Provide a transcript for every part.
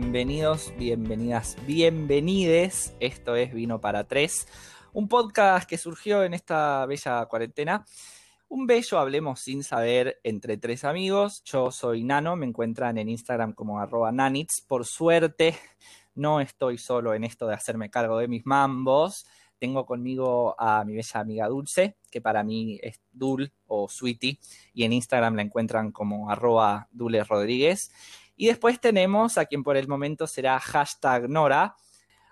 Bienvenidos, bienvenidas, bienvenides. Esto es Vino para Tres, un podcast que surgió en esta bella cuarentena. Un bello hablemos sin saber entre tres amigos. Yo soy Nano, me encuentran en Instagram como arroba nanits. Por suerte, no estoy solo en esto de hacerme cargo de mis mambos. Tengo conmigo a mi bella amiga Dulce, que para mí es Dul o Sweetie, y en Instagram la encuentran como arroba Dule Rodríguez. Y después tenemos a quien por el momento será hashtag Nora.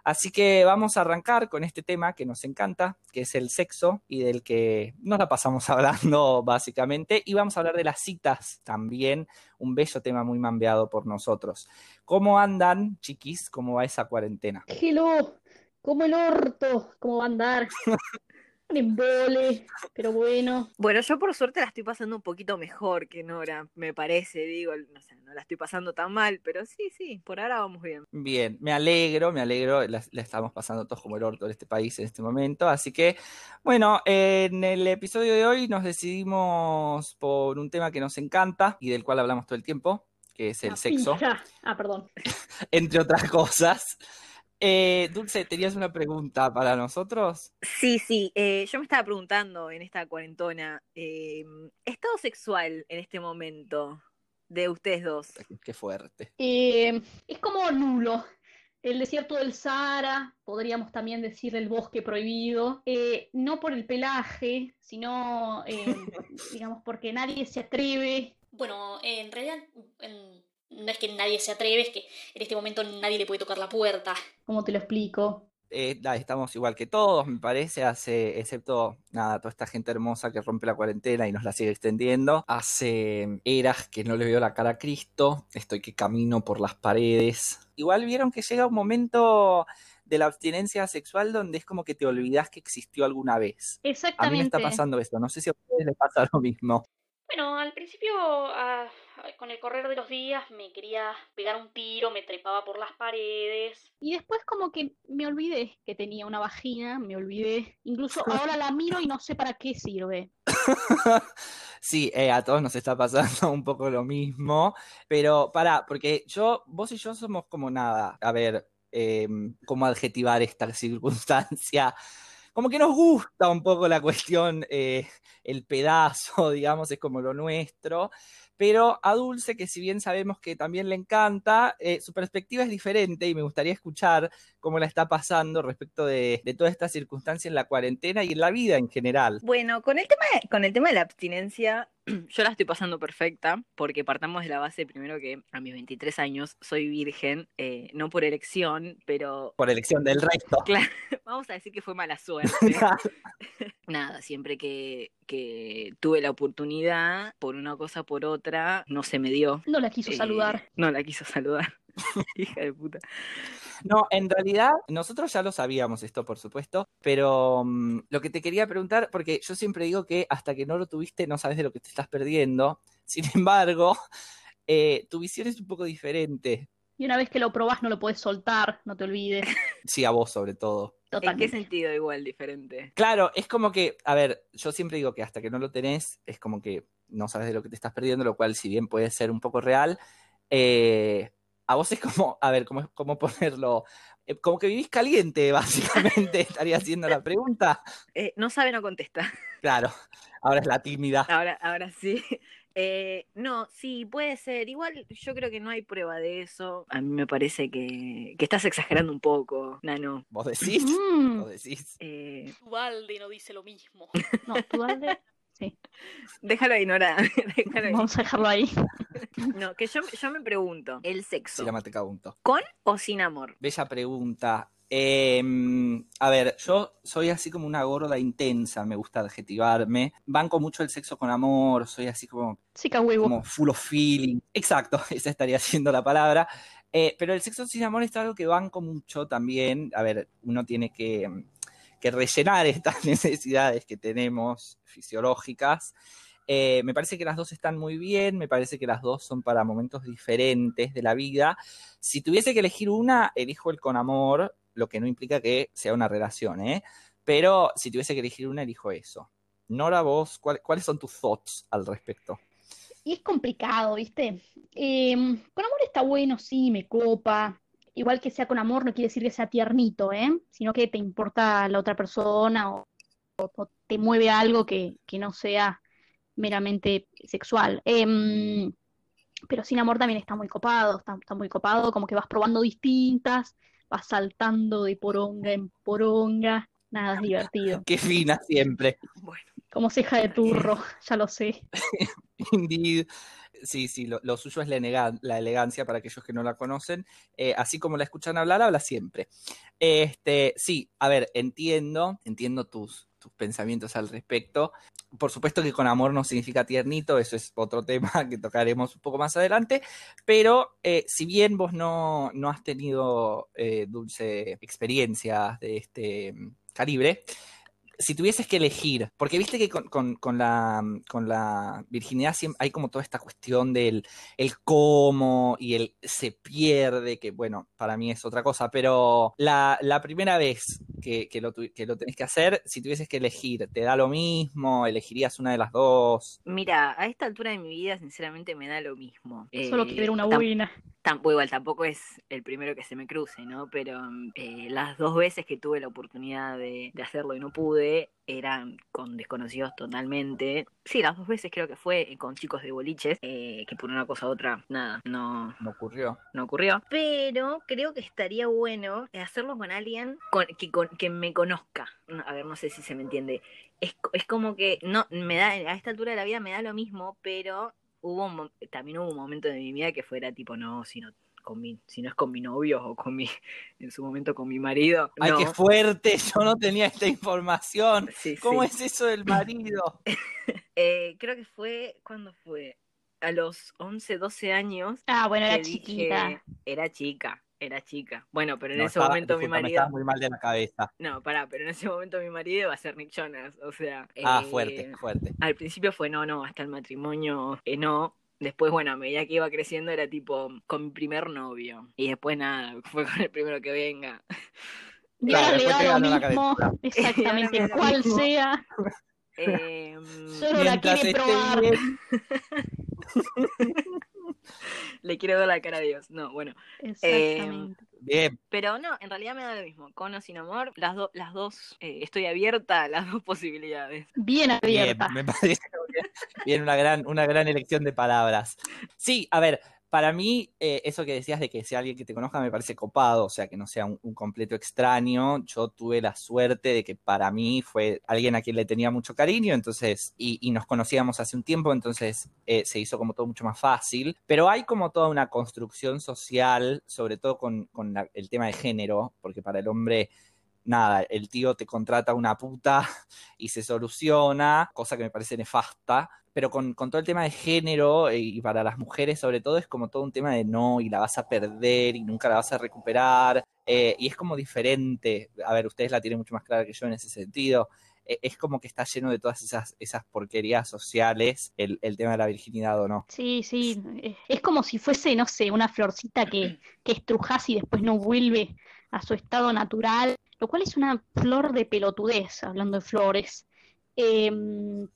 Así que vamos a arrancar con este tema que nos encanta, que es el sexo y del que nos la pasamos hablando básicamente. Y vamos a hablar de las citas también, un bello tema muy mambeado por nosotros. ¿Cómo andan, chiquis? ¿Cómo va esa cuarentena? Hello, como el orto, ¿cómo va a andar? Un embole, pero bueno. Bueno, yo por suerte la estoy pasando un poquito mejor que Nora, me parece, digo, no sé, no la estoy pasando tan mal, pero sí, sí, por ahora vamos bien. Bien, me alegro, me alegro, la, la estamos pasando todos como el orto en este país en este momento, así que, bueno, en el episodio de hoy nos decidimos por un tema que nos encanta y del cual hablamos todo el tiempo, que es el La sexo. Ah, perdón. entre otras cosas. Eh, Dulce, ¿tenías una pregunta para nosotros? Sí, sí, eh, yo me estaba preguntando en esta cuarentona, eh, estado sexual en este momento de ustedes dos. Qué fuerte. Eh, es como nulo. El desierto del Sahara, podríamos también decir el bosque prohibido, eh, no por el pelaje, sino, eh, digamos, porque nadie se atreve. Bueno, en realidad en- no es que nadie se atreve, es que en este momento nadie le puede tocar la puerta. ¿Cómo te lo explico? Eh, estamos igual que todos, me parece, hace, excepto, nada, toda esta gente hermosa que rompe la cuarentena y nos la sigue extendiendo. Hace eras que no le veo la cara a Cristo, estoy que camino por las paredes. Igual vieron que llega un momento de la abstinencia sexual donde es como que te olvidas que existió alguna vez. A mí me Exactamente. está pasando eso, no sé si a ustedes les pasa lo mismo. Bueno, al principio, ah, con el correr de los días, me quería pegar un tiro, me trepaba por las paredes. Y después como que me olvidé que tenía una vagina, me olvidé. Incluso ahora la miro y no sé para qué sirve. Sí, eh, a todos nos está pasando un poco lo mismo, pero pará, porque yo, vos y yo somos como nada, a ver, eh, cómo adjetivar esta circunstancia. Como que nos gusta un poco la cuestión, eh, el pedazo, digamos, es como lo nuestro, pero a Dulce, que si bien sabemos que también le encanta, eh, su perspectiva es diferente y me gustaría escuchar cómo la está pasando respecto de, de toda esta circunstancia en la cuarentena y en la vida en general. Bueno, con el tema de, con el tema de la abstinencia, yo la estoy pasando perfecta, porque partamos de la base primero que a mis 23 años soy virgen, eh, no por elección, pero Por elección del resto. claro, vamos a decir que fue mala suerte. Nada, siempre que, que tuve la oportunidad, por una cosa o por otra, no se me dio. No la quiso Eh, saludar. No la quiso saludar. Hija de puta. No, en realidad nosotros ya lo sabíamos esto, por supuesto, pero mm, lo que te quería preguntar, porque yo siempre digo que hasta que no lo tuviste no sabes de lo que te estás perdiendo, sin embargo, eh, tu visión es un poco diferente, Y una vez que lo probás no lo podés soltar, no te olvides. sí, a vos sobre todo. ¿En qué Totalmente. sentido igual diferente? Claro, es como que, a ver, yo siempre digo que hasta que no lo tenés es como que no sabes de lo que te estás perdiendo, lo cual si bien puede ser un poco real, eh, a vos es como, a ver, ¿cómo, cómo ponerlo? Eh, como que vivís caliente, básicamente, estaría haciendo la pregunta. Eh, no sabe, no contesta. Claro, ahora es la tímida. Ahora, ahora sí. Eh, no, sí, puede ser. Igual yo creo que no hay prueba de eso. A mí me parece que, que estás exagerando un poco, Nano. ¿Vos decís? Mm, ¿Vos decís? Eh, Ubalde no dice lo mismo. no, tú dale. Sí, déjalo ahí, Nora. déjalo ahí. vamos a dejarlo ahí. No, que yo, yo me pregunto, ¿el Sí, sexo la mate punto. con o sin amor? Bella pregunta. Eh, a ver, yo soy así como una gorda intensa, me gusta adjetivarme. Banco mucho el sexo con amor, soy así como Chica huevo. como full of feeling. Exacto, esa estaría siendo la palabra. Eh, pero el sexo sin amor es algo que banco mucho también. A ver, uno tiene que, que rellenar estas necesidades que tenemos fisiológicas. Eh, me parece que las dos están muy bien, me parece que las dos son para momentos diferentes de la vida. Si tuviese que elegir una, elijo el con amor, lo que no implica que sea una relación, ¿eh? Pero si tuviese que elegir una, elijo eso. Nora, vos, ¿cuál- ¿cuáles son tus thoughts al respecto? y es complicado, ¿viste? Em, con amor está bueno, sí, me copa. Igual que sea con amor no quiere decir que sea tiernito, ¿eh? Sino que te importa la otra persona o, te mueve algo que, no sea meramente sexual. Em, pero sin amor también está muy copado, está muy copado, como que vas probando distintas, vas saltando de poronga en poronga, nada es divertido. Qué fina siempre. Bueno, Como ceja de turro, ya lo sé. Indeed. Sí, sí, lo, lo suyo es la, elega- la elegancia para aquellos que no la conocen. Eh, así como la escuchan hablar, habla siempre. Este, sí, a ver, entiendo, entiendo tus, pensamientos al respecto. Por supuesto que con amor no significa tiernito, eso es otro tema que tocaremos un poco más adelante, pero eh, si bien vos no, no has tenido eh, dulce experiencias de este mm, calibre, si tuvieses que elegir, porque viste que con, con- la, con la virginidad hay como toda esta cuestión del el cómo y el se pierde, que bueno, para mí es otra cosa, pero la, la primera vez que, que lo, que lo tenés que hacer, si tuvieses que elegir, ¿te da lo mismo? ¿Elegirías una de las dos? mira, a esta altura de mi vida, sinceramente, me da lo mismo. Solo Eh, quiero una buena. Tampoco, igual, tampoco es el primero que se me cruce, ¿no? Pero eh, las dos veces que tuve la oportunidad de, de hacerlo y no pude, eran con desconocidos totalmente. Sí, las dos veces creo que fue con chicos de boliches, eh, que por una cosa u otra, nada, no, ¿No ocurrió? no ocurrió. Pero creo que estaría bueno hacerlo con alguien con- que, con- que me conozca. No, A ver, no sé si se me entiende. Es, es como que no me da a esta altura de la vida me da lo mismo, pero hubo un mo- también hubo un momento de mi vida que fuera tipo, no, si no con mi, si no es con mi novio o con mi, en su momento con mi marido. ¡Ay, no. qué fuerte! Yo no tenía esta información. Sí, ¿Cómo sí. es eso del marido? Eh, creo que fue, ¿cuándo fue? A los 11, 12 años. Ah, bueno, era dije, chiquita. era chica, era chica. Bueno, pero en No, ese estaba- momento mi marido... estaba muy mal de la cabeza. No, pará, pero en ese momento mi marido iba a ser Nick Jonas, o sea... Ah, eh, fuerte, fuerte. Al principio fue no, no, hasta el matrimonio eh, no. Después, bueno, a medida que iba creciendo era tipo con mi primer novio. Y después nada, fue con el primero que venga. Y Claro, le lo la mismo, exactamente, lo cual mismo. sea, Eh, solo la quiere probar. bien. le quiero ver la cara a Dios. No, bueno. Exactamente. Bien, Pero no, en realidad me da lo mismo. Con o sin amor, las, do- las dos, eh, estoy abierta a las dos posibilidades. Bien bien, abierta. me parece bien, bien, una gran, una gran elección de palabras. Sí, a ver, para mí, eh, eso que decías de que sea alguien que te conozca me parece copado, o sea, que no sea un, un completo extraño. Yo tuve la suerte de que para mí fue alguien a quien le tenía mucho cariño, entonces, y, nos conocíamos hace un tiempo, entonces eh, se hizo como todo mucho más fácil. Pero hay como toda una construcción social, sobre todo con, el tema de género, porque para el hombre nada, el tío te contrata una puta y se soluciona, cosa que me parece nefasta, pero con, con todo el tema de género eh, y para las mujeres sobre todo es como todo un tema de no y la vas a perder y nunca la vas a recuperar eh, y es como diferente, a ver, ustedes la tienen mucho más clara que yo en ese sentido, Eh, es como que está lleno de todas esas, esas porquerías sociales el, el tema de la virginidad o no. Sí, sí, es- como si fuese, no sé, una florcita que, que estrujas y después no vuelve a su estado natural, lo cual es una flor de pelotudez, hablando de flores. Em,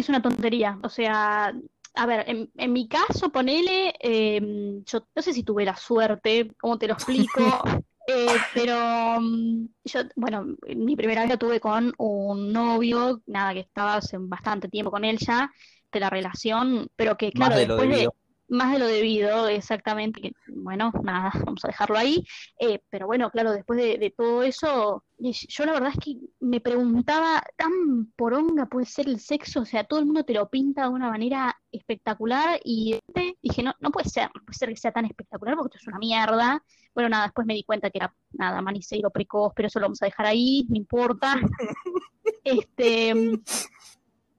es una tontería, o sea, a ver, en, en mi caso, ponele, em, yo no sé si tuve la suerte, ¿cómo te lo explico? Eh, pero mm, yo, bueno, mi primera vez la tuve con un novio, nada, que estaba hace bastante tiempo con él ya, de la relación, pero que claro, Más de lo después de, debido. más de lo debido, exactamente, que bueno, nada, vamos a dejarlo ahí, Eh, pero bueno, claro, después de, de todo eso, yo la verdad es que me preguntaba, ¿tan poronga puede ser el sexo? O sea, todo el mundo te lo pinta de una manera espectacular y repente dije, no, no puede ser, no puede ser que sea tan espectacular porque esto es una mierda. Bueno, nada, después me di cuenta que era nada, maniceiro precoz, pero eso lo vamos a dejar ahí, no importa. Este,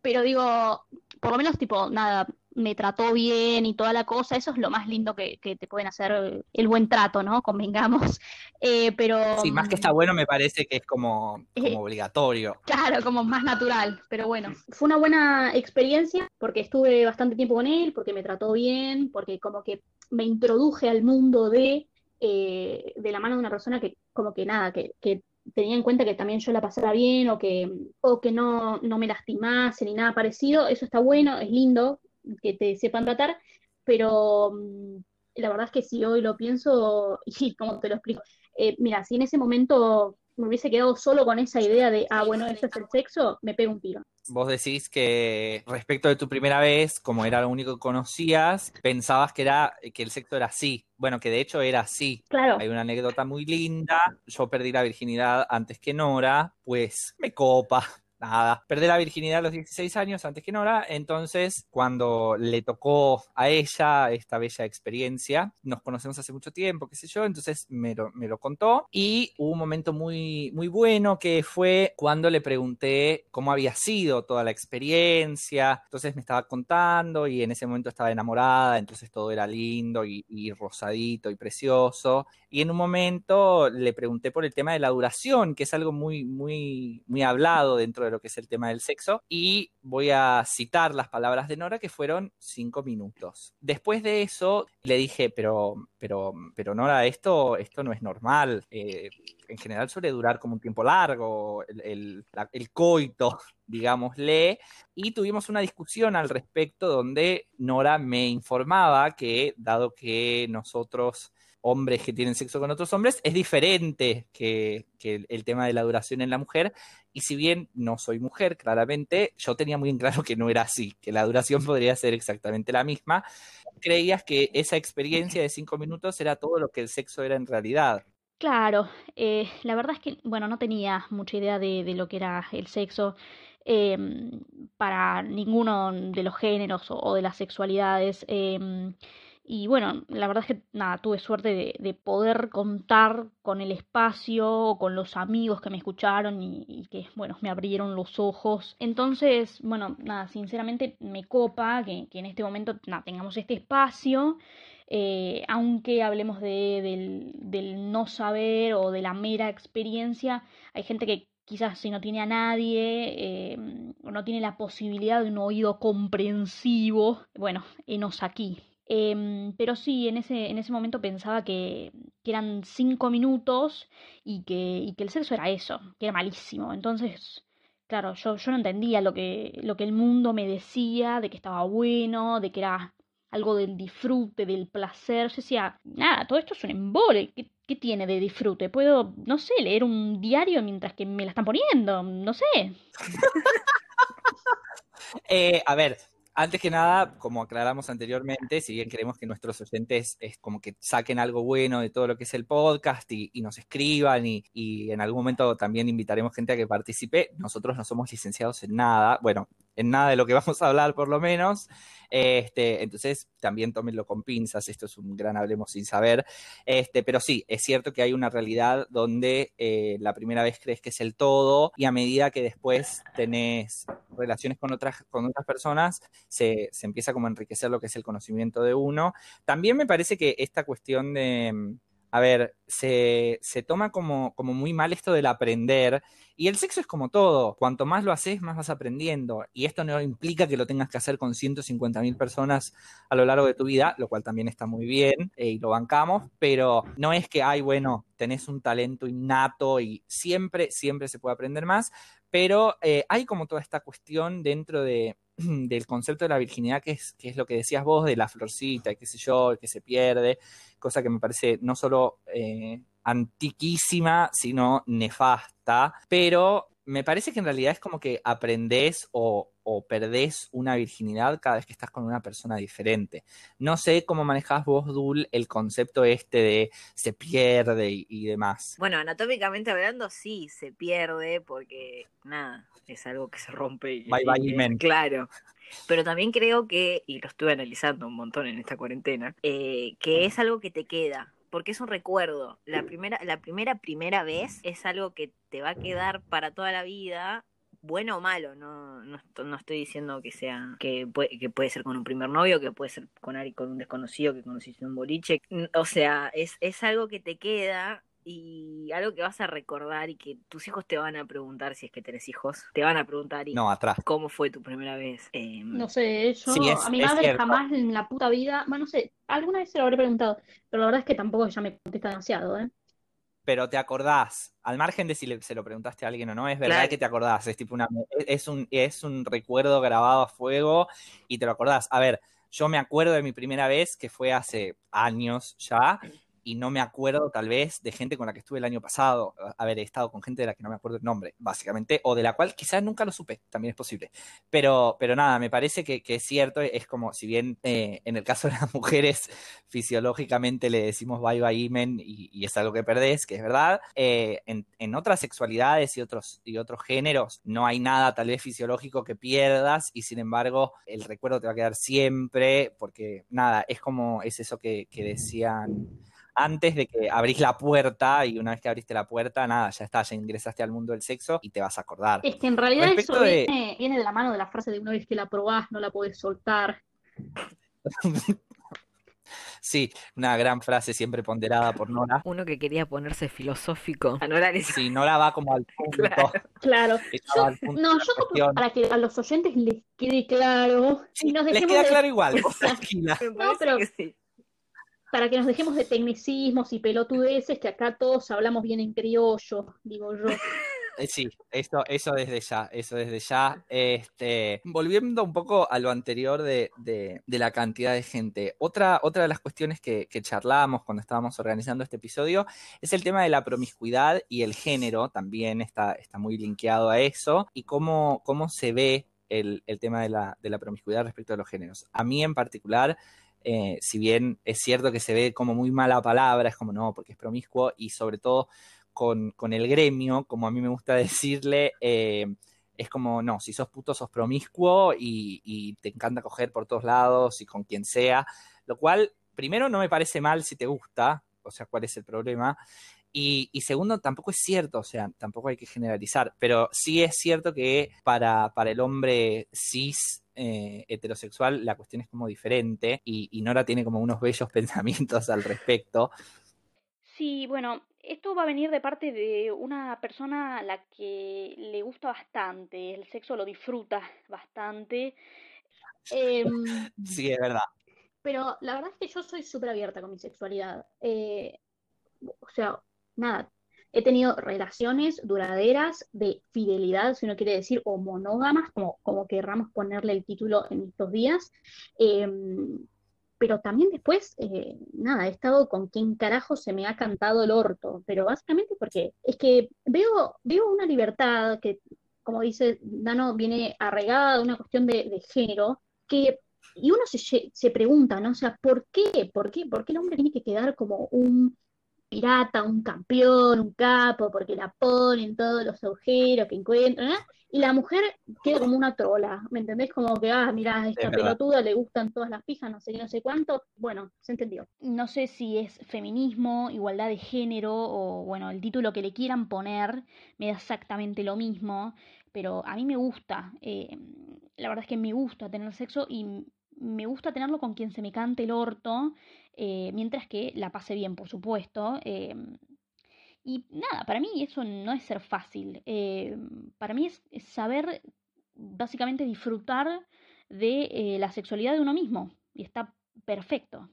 pero digo, por lo menos tipo, nada, me trató bien y toda la cosa, eso es lo más lindo que, que te pueden hacer, eh, el buen trato, ¿no? Convengamos. Eh, pero Sí, más que está bueno me parece que es como, como obligatorio. Claro, como más natural, pero bueno, fue una buena experiencia porque estuve bastante tiempo con él, porque me trató bien, porque como que me introduje al mundo de, eh, de la mano de una persona que como que nada, que, que tenía en cuenta que también yo la pasara bien o que, o que no, no me lastimase ni nada parecido, eso está bueno, es lindo, que te sepan tratar, pero mm, la verdad es que si hoy lo pienso, y como te lo explico, eh, mira, si en ese momento me hubiese quedado solo con esa idea de, ah, bueno, esto es el sexo, me pego un tiro. Vos decís que respecto de tu primera vez, como era lo único que conocías, pensabas que era que el sexo era así. Bueno, que de hecho era así. Claro. Hay una anécdota muy linda. Yo perdí la virginidad antes que Nora, pues me copa nada, perdí la virginidad a los 16 años antes que Nora, entonces cuando le tocó a ella esta bella experiencia, nos conocemos hace mucho tiempo, qué sé yo, entonces me lo, me lo contó. Y hubo un momento muy, muy bueno que fue cuando le pregunté cómo había sido toda la experiencia, entonces me estaba contando y en ese momento estaba enamorada, entonces todo era lindo y, y rosadito y precioso, y en un momento le pregunté por el tema de la duración, que es algo muy, muy, muy hablado dentro de lo que es el tema del sexo, y voy a citar las palabras de Nora que fueron cinco minutos. Después de eso le dije, pero, pero, pero Nora, esto, esto no es normal. Eh, en general suele durar como un tiempo largo, el, el coito, digámosle, y tuvimos una discusión al respecto donde Nora me informaba que, dado que nosotros hombres que tienen sexo con otros hombres, es diferente que, el, tema de la duración en la mujer. Y si bien no soy mujer, claramente, yo tenía muy en claro que no era así, que la duración podría ser exactamente la misma. Creías que esa experiencia de cinco minutos era todo lo que el sexo era en realidad. Claro, eh, la verdad es que, bueno, no tenía mucha idea de, lo que era el sexo. Eh, para ninguno de los géneros o, de las sexualidades. Eh, y bueno, la verdad es que nada, tuve suerte de, de, poder contar con el espacio, con los amigos que me escucharon y, y, que, bueno, me abrieron los ojos. Entonces, bueno, nada, sinceramente me copa que, que en este momento nada, tengamos este espacio. Eh, aunque hablemos de, del, del no saber o de la mera experiencia, hay gente que quizás si no tiene a nadie, eh, no tiene la posibilidad de un oído comprensivo, bueno, enos aquí. Eh, pero sí, en ese, en ese momento pensaba que, eran cinco minutos y que, y que, el sexo era eso, que era malísimo. Entonces, claro, yo, yo no entendía lo que, lo que el mundo me decía, de que estaba bueno, de que era algo del disfrute, del placer. Yo decía, nada, todo esto es un embole. ¿Qué, ¿Qué tiene de disfrute? Puedo, no sé, leer un diario mientras que me la están poniendo, no sé. eh, a ver, antes que nada, como aclaramos anteriormente, si bien queremos que nuestros oyentes es como que saquen algo bueno de todo lo que es el podcast y, y nos escriban y, y, en algún momento también invitaremos gente a que participe, nosotros no somos licenciados en nada, bueno, en nada de lo que vamos a hablar por lo menos, este, entonces también tómenlo con pinzas, esto es un gran hablemos sin saber, este, pero sí, es cierto que hay una realidad donde eh, la primera vez crees que es el todo y a medida que después tenés relaciones con otras, con otras personas, se, se empieza como a enriquecer lo que es el conocimiento de uno. También me parece que esta cuestión de a ver, se, se toma como, como, muy mal esto del aprender. Y el sexo es como todo. Cuanto más lo haces, más vas aprendiendo. Y esto no implica que lo tengas que hacer con 150 mil personas a lo largo de tu vida, lo cual también está muy bien eh, y lo bancamos. Pero no es que, ay, bueno, tenés un talento innato y siempre, siempre se puede aprender más. Pero eh, hay como toda esta cuestión dentro de, del concepto de la virginidad, que es, que es lo que decías vos, de la florcita, qué sé yo, que se pierde, cosa que me parece no solo eh, antiquísima, sino nefasta, pero me parece que en realidad es como que aprendés o, o, perdés una virginidad cada vez que estás con una persona diferente. No sé cómo manejás vos, Dul, el concepto este de se pierde y, y demás. Bueno, anatómicamente hablando, sí, se pierde porque, nada, es algo que se rompe. Y, bye, bye, y, men. Claro. Pero también creo que, y lo estuve analizando un montón en esta cuarentena, eh, que es algo que te queda porque es un recuerdo. La primera, la primera, primera vez es algo que te va a quedar para toda la vida, bueno o malo, no, no, no estoy diciendo que sea, que puede, que puede ser con un primer novio, que puede ser con alguien, con un desconocido que conociste en un boliche. O sea, es, es algo que te queda y algo que vas a recordar y que tus hijos te van a preguntar si es que tenés hijos, te van a preguntar y no, atrás. cómo fue tu primera vez. Eh, no sé, yo sí, es, a mi madre cierto. jamás en la puta vida, bueno, no sé, alguna vez se lo habré preguntado, pero la verdad es que tampoco ella me contesta demasiado, ¿eh? Pero te acordás, al margen de si le- se lo preguntaste a alguien o no, es verdad Claro. que te acordás, es tipo una, es un, es un recuerdo grabado a fuego y te lo acordás. A ver, yo me acuerdo de mi primera vez, que fue hace años ya, y no me acuerdo tal vez de gente con la que estuve el año pasado. He estado con gente de la que no me acuerdo el nombre, básicamente, o de la cual quizás nunca lo supe, también es posible. Pero, pero nada, me parece que, es cierto, es como si bien eh, en el caso de las mujeres fisiológicamente le decimos bye bye imen y, es algo que perdés, que es verdad, eh, en, otras sexualidades y otros, y otros géneros no hay nada tal vez fisiológico que pierdas y sin embargo el recuerdo te va a quedar siempre porque nada, es como es eso que decían antes de que abrís la puerta y una vez que abriste la puerta, nada, ya está, ya ingresaste al mundo del sexo y te vas a acordar. Es que en realidad Respecto eso de- viene, viene de la mano de la frase de una vez que la probás, no la podés soltar. Sí, una gran frase siempre ponderada por Nora. Uno que quería ponerse filosófico. A Nora le Si Nora va como al punto. Claro. Claro. ella Yo- va al punto No, yo cuestión. para que a los oyentes les quede claro Sí, y nos les queda de- claro igual, tranquila. Parece pero- que sí. Para que nos dejemos de tecnicismos y pelotudeces, que acá todos hablamos bien en criollo, digo yo. Eh, Sí, eso, eso desde ya, eso desde ya. Este, volviendo un poco a lo anterior de, de- la cantidad de gente, otra, otra de las cuestiones que, que charlábamos cuando estábamos organizando este episodio es el tema de la promiscuidad y el género, también está, está muy linkeado a eso, y cómo, cómo se ve el, el tema de la, de la promiscuidad respecto a los géneros. A mí en particular, eh, si bien es cierto que se ve como muy mala palabra, es como no, porque es promiscuo, y sobre todo con, con el gremio, como a mí me gusta decirle, eh, es como, no, si sos puto sos promiscuo y, te encanta coger por todos lados y con quien sea, lo cual, primero, no me parece mal si te gusta, o sea, cuál es el problema, y, y segundo, tampoco es cierto, o sea, tampoco hay que generalizar, pero sí es cierto que para, para el hombre cis eh, heterosexual la cuestión es como diferente y, y Nora tiene como unos bellos pensamientos al respecto. Sí, bueno, esto va a venir de parte de una persona a la que le gusta bastante, el sexo lo disfruta bastante. Em, Sí, es verdad. pero la verdad es que yo soy súper abierta con mi sexualidad. Eh, o sea, nada, he tenido relaciones duraderas de fidelidad, si uno quiere decir, o monógamas, como, querramos ponerle el título en estos días. Em, pero también después, eh, nada, he estado con quien carajo se me ha cantado el orto, pero básicamente porque es que veo, veo una libertad que, como dice Dano, viene arraigada de una cuestión de, de género, que, y uno se, se pregunta, ¿no? O sea, ¿por qué? ¿Por qué? ¿Por qué el hombre tiene que quedar como un pirata, un campeón, un capo, porque la ponen todos los agujeros que encuentran, ¿eh? Y la mujer queda como una trola, ¿me entendés? Como que, ah, mirá, a esta Es verdad. pelotuda le gustan todas las pijas, no sé qué, no sé cuánto. Bueno, se entendió. No sé si es feminismo, igualdad de género o, bueno, el título que le quieran poner, me da exactamente lo mismo, pero a mí me gusta, eh, la verdad es que me gusta tener sexo y me gusta tenerlo con quien se me cante el orto, eh, mientras que la pase bien, por supuesto. eh, y nada, para mí eso no es ser fácil, eh, para mí es, saber básicamente disfrutar de la sexualidad de uno mismo y está perfecto.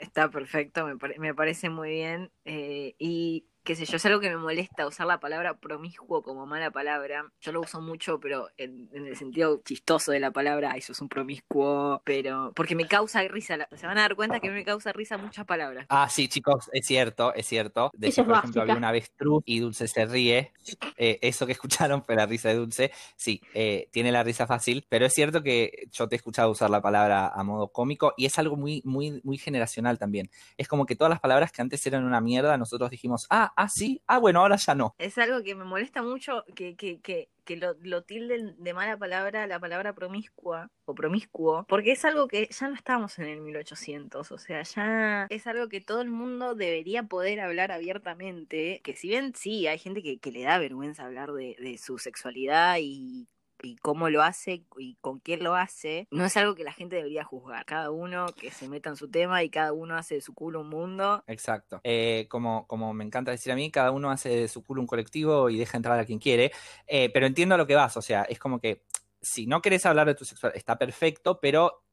Está perfecto, me, me parece muy bien. y qué sé yo, es algo que me molesta usar la palabra promiscuo como mala palabra. Yo lo uso mucho, pero en, en el sentido chistoso de la palabra, ay, sos un promiscuo, pero porque me causa risa. se van a dar cuenta que me causa risa muchas palabras. Ah, sí, chicos, es cierto, es cierto. De Eso hecho, es por ejemplo, había una avestruz y Dulce se ríe. Eh, eso que escucharon fue la risa de Dulce. Sí, eh, tiene la risa fácil, pero es cierto que yo te he escuchado usar la palabra a modo cómico y es algo muy, muy, muy generacional también. Es como que todas las palabras que antes eran una mierda, nosotros dijimos, ah, ah, sí, ah, bueno, ahora ya no. Es algo que me molesta mucho que, que, que, que lo, lo tilden de mala palabra la palabra promiscua o promiscuo, porque es algo que ya no estamos en el 1800, o sea, ya es algo que todo el mundo debería poder hablar abiertamente, que si bien sí, hay gente que, que le da vergüenza hablar de, de su sexualidad y y cómo lo hace y con quién lo hace, no es algo que la gente debería juzgar. Cada uno que se meta en su tema y cada uno hace de su culo un mundo. Exacto. Eh, como, como me encanta decir a mí, cada uno hace de su culo un colectivo y deja entrar a quien quiere. Eh, pero entiendo a lo que vas, o sea, es como que si no querés hablar de tu sexualidad, está perfecto, pero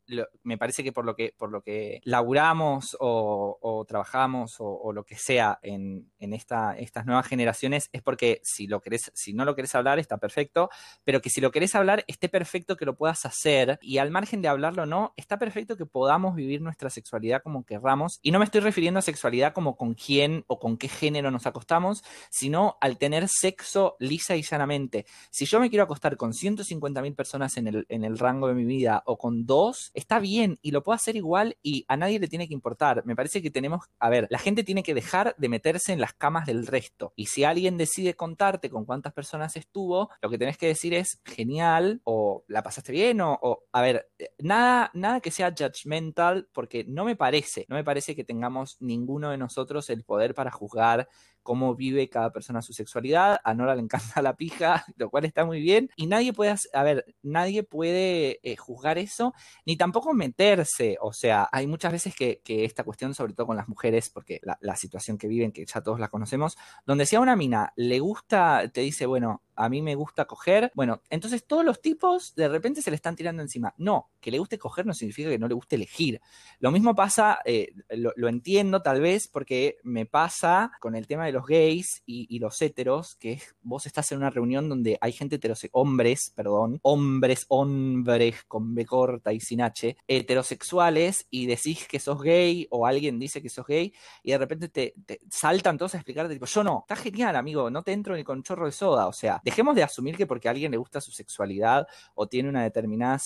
me parece que por lo que, por lo que laburamos o, trabajamos o, lo que sea en, esta, estas nuevas generaciones es porque si lo querés, si no lo querés hablar, está perfecto, pero que si lo querés hablar, esté perfecto que lo puedas hacer y al margen de hablarlo no, está perfecto que podamos vivir nuestra sexualidad como querramos. Y no me estoy refiriendo a sexualidad como con quién o con qué género nos acostamos, sino al tener sexo lisa y llanamente. Si yo me quiero acostar con 150 mil personas en el, en el rango de mi vida o con dos, está bien y lo puedo hacer igual y a nadie le tiene que importar. Me parece que tenemos, a ver, la gente tiene que dejar de meterse en las camas del resto. Y si alguien decide contarte con cuántas personas estuvo, lo que tenés que decir es genial o la pasaste bien o, o a ver, nada, nada que sea judgmental porque no me parece, no me parece que tengamos ninguno de nosotros el poder para juzgar cómo vive cada persona su sexualidad. A Nora le encanta la pija, lo cual está muy bien. Y nadie puede, a ver, nadie puede eh, juzgar eso, ni tampoco meterse. O sea, hay muchas veces que, esta cuestión, sobre todo con las mujeres, porque la, situación que viven, que ya todos la conocemos, donde si a una mina le gusta, te dice, bueno, a mí me gusta coger. Bueno, entonces todos los tipos de repente se le están tirando encima. No, que le guste coger no significa que no le guste elegir. Lo mismo pasa, eh, lo, entiendo tal vez porque me pasa con el tema los gays y, los heteros, que vos estás en una reunión donde hay gente heterosexual, hombres, perdón, hombres, hombres con B corta y sin H, heterosexuales y decís que sos gay o alguien dice que sos gay y de repente te, saltan todos a explicarte, tipo, yo no, está genial, amigo, no te entro ni con chorro de soda, o sea, dejemos de asumir que porque a alguien le gusta su sexualidad o tiene una determinada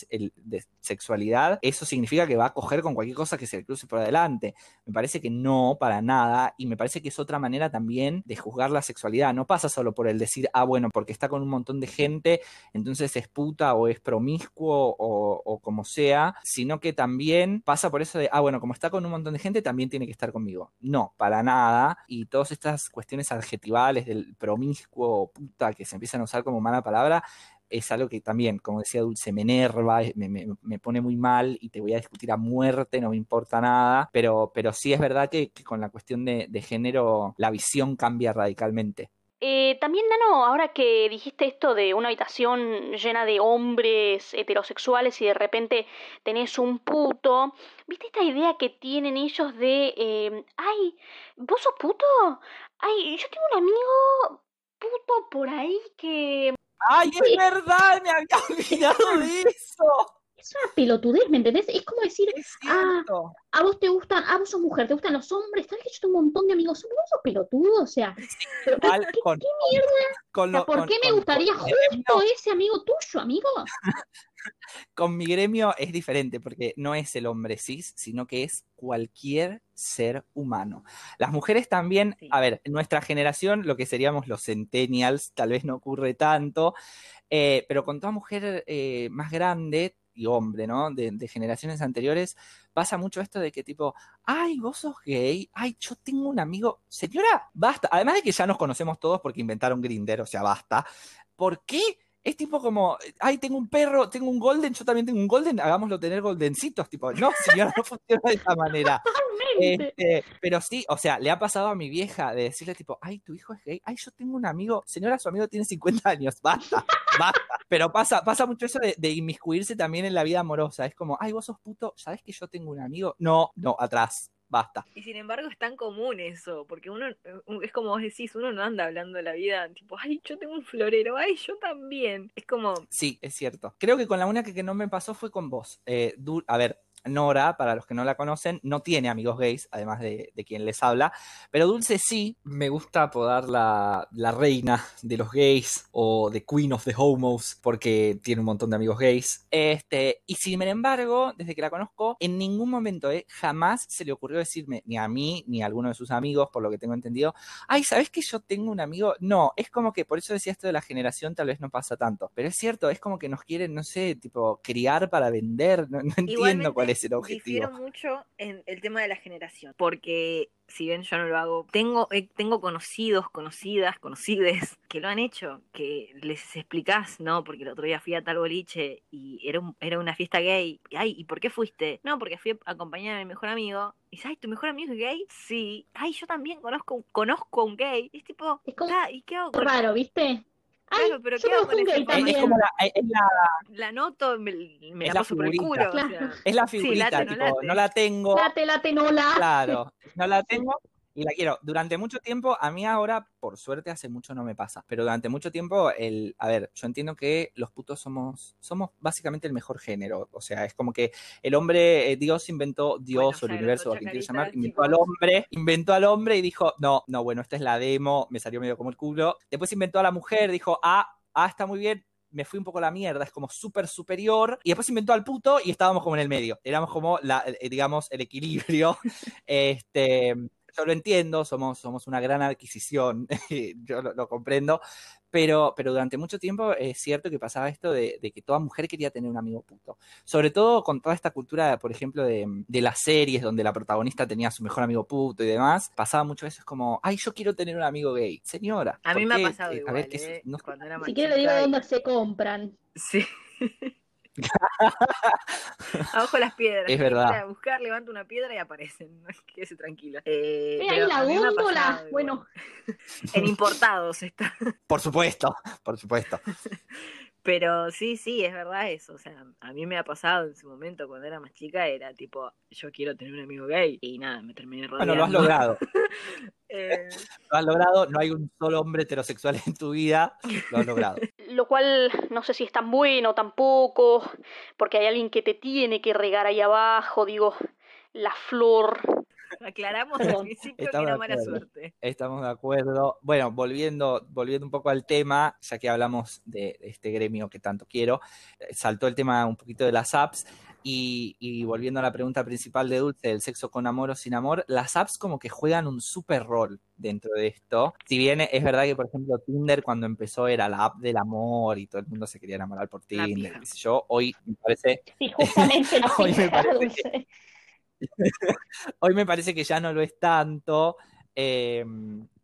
sexualidad, eso significa que va a coger con cualquier cosa que se le cruce por adelante. Me parece que no, para nada, y me parece que es otra manera también de juzgar la sexualidad. No pasa solo por el decir, ah, bueno, porque está con un montón de gente, entonces es puta o es promiscuo o, o como sea, sino que también pasa por eso de, ah, bueno, como está con un montón de gente, también tiene que estar conmigo. No, para nada. Y todas estas cuestiones adjetivales del promiscuo o puta que se empiezan a usar como mala palabra, es algo que también, como decía Dulce, me enerva, me, pone muy mal y te voy a discutir a muerte, no me importa nada, pero, pero sí es verdad que, con la cuestión de, género la visión cambia radicalmente. Eh, también, Nano, ahora que dijiste esto de una habitación llena de hombres heterosexuales y de repente tenés un puto, ¿viste esta idea que tienen ellos de, eh, ay, vos sos puto? Ay, yo tengo un amigo puto por ahí que. ¡Ay, es verdad! Me había olvidado de eso. Es una pelotudez, ¿me entendés? Es como decir, ah, a vos te gustan, a vos sos mujer, te gustan los hombres, tal que yo tengo un montón de amigos, ¿son sos pelotudo? O sea, ¿qué, mierda? ¿Por qué me gustaría justo ese amigo tuyo, amigo? con mi gremio es diferente porque no es el hombre cis, sino que es cualquier ser humano. Las mujeres también, a ver, nuestra generación, lo que seríamos los centennials, tal vez no ocurre tanto, eh, pero con toda mujer eh, más grande y hombre, ¿no? De, de, generaciones anteriores, pasa mucho esto de que tipo, ay, vos sos gay, ay, yo tengo un amigo, señora, basta, además de que ya nos conocemos todos porque inventaron Grinder, o sea, basta, ¿por qué es tipo como, ay, tengo un perro, tengo un golden, yo también tengo un golden, hagámoslo tener goldencitos, tipo, no, señora, no funciona de esa manera. Este, pero sí, o sea, le ha pasado a mi vieja de decirle tipo, ay, tu hijo es gay, ay, yo tengo un amigo, señora, su amigo tiene 50 años, basta, basta. Pero pasa, pasa mucho eso de, de, inmiscuirse también en la vida amorosa, es como, ay, vos sos puto, ¿sabes que yo tengo un amigo? No, no, atrás, basta. Y sin embargo es tan común eso, porque uno, es como vos decís, uno no anda hablando de la vida, tipo, ay, yo tengo un florero, ay, yo también. Es como... Sí, es cierto. Creo que con la única que no me pasó fue con vos. Eh, a ver, Nora, para los que no la conocen, no tiene amigos gays, además de, quien les habla, pero Dulce sí, me gusta apodar la, reina de los gays o The Queen of the Homos, porque tiene un montón de amigos gays. Este, y sin embargo, desde que la conozco, en ningún momento, eh, jamás se le ocurrió decirme, ni a mí, ni a alguno de sus amigos, por lo que tengo entendido, ay, ¿sabes que yo tengo un amigo? No, es como que, por eso decía esto de la generación, tal vez no pasa tanto, pero es cierto, es como que nos quieren, no sé, tipo, criar para vender, no, entiendo cuál es Difiero mucho en el tema de la generación, porque si bien yo no lo hago, tengo, eh, tengo conocidos, conocidas, conocides que lo han hecho, que les explicás, ¿no? Porque el otro día fui a tal boliche y era, era una fiesta gay. Ay, ¿y por qué fuiste? No, porque fui a acompañar a mi mejor amigo. Y ¿sabes, tu mejor amigo es gay? Sí. Ay, yo también conozco, conozco a un gay. Y es tipo, es como, ¿y qué hago? Raro, ¿viste? Ay, Claro, pero ¿qué hago con esa Es, como la, es la, La noto, me, la la paso por el culo. o Claro. sea. es la Sí, figurita, no tipo, late. no la tengo, Late, late, no la. claro, no la tengo y la quiero. Durante mucho tiempo, a mí ahora, por suerte, hace mucho no me pasa, pero durante mucho tiempo, el, a ver, yo entiendo que los putos somos, somos básicamente el mejor género, o sea, es como que el hombre, eh, Dios inventó, Dios Bueno, o el universo, o quien Chacarita, llamar, inventó al hombre, inventó al hombre y dijo, no, no, bueno, esta es la demo, me salió medio como el culo. Después inventó a la mujer, dijo, ah, ah, está muy bien, me fui un poco a la mierda, es como súper superior. Y después inventó al puto y estábamos como en el medio. Éramos como, la, eh, digamos, el equilibrio. este, yo lo entiendo, somos, somos una gran adquisición, yo lo, lo comprendo. Pero, pero durante mucho tiempo es cierto que pasaba esto de, de, que toda mujer quería tener un amigo puto. Sobre todo con toda esta cultura, por ejemplo, de, de, las series donde la protagonista tenía a su mejor amigo puto y demás. Pasaba mucho eso, es como, ay, yo quiero tener un amigo gay. Señora. A mí me ha pasado eh, igual, a ver, que eh, no, cuando era más Si quiere le digo dónde se compran. Sí. Abajo las piedras. Es verdad. A buscar, levanto una piedra y aparecen. Quédese tranquila. Eh, ahí pero la góndola. Bueno, En importados está. Por supuesto, por supuesto. Pero sí, sí, es verdad eso. O sea, a mí me ha pasado en su momento cuando era más chica, era tipo, yo quiero tener un amigo gay. Y nada, me terminé rodeando. Bueno, lo has logrado. Eh, Lo has logrado. No hay un solo hombre heterosexual en tu vida. Lo has logrado. Lo cual no sé si es tan bueno tampoco, porque hay alguien que te tiene que regar ahí abajo, digo, la flor. aclaramos al principio que Estamos era de mala acuerdo. suerte. Estamos de acuerdo. Bueno, volviendo, volviendo un poco al tema, ya que hablamos de, de este gremio que tanto quiero, eh, saltó el tema un poquito de las apps. Y, y volviendo a la pregunta principal de Dulce, del sexo con amor o sin amor, las apps como que juegan un súper rol dentro de esto. Si bien es verdad que, por ejemplo, Tinder cuando empezó era la app del amor y todo el mundo se quería enamorar por Tinder, qué sé yo, hoy me parece sí, justamente la Hoy me parece Dulce. Hoy me parece que ya no lo es tanto. eh,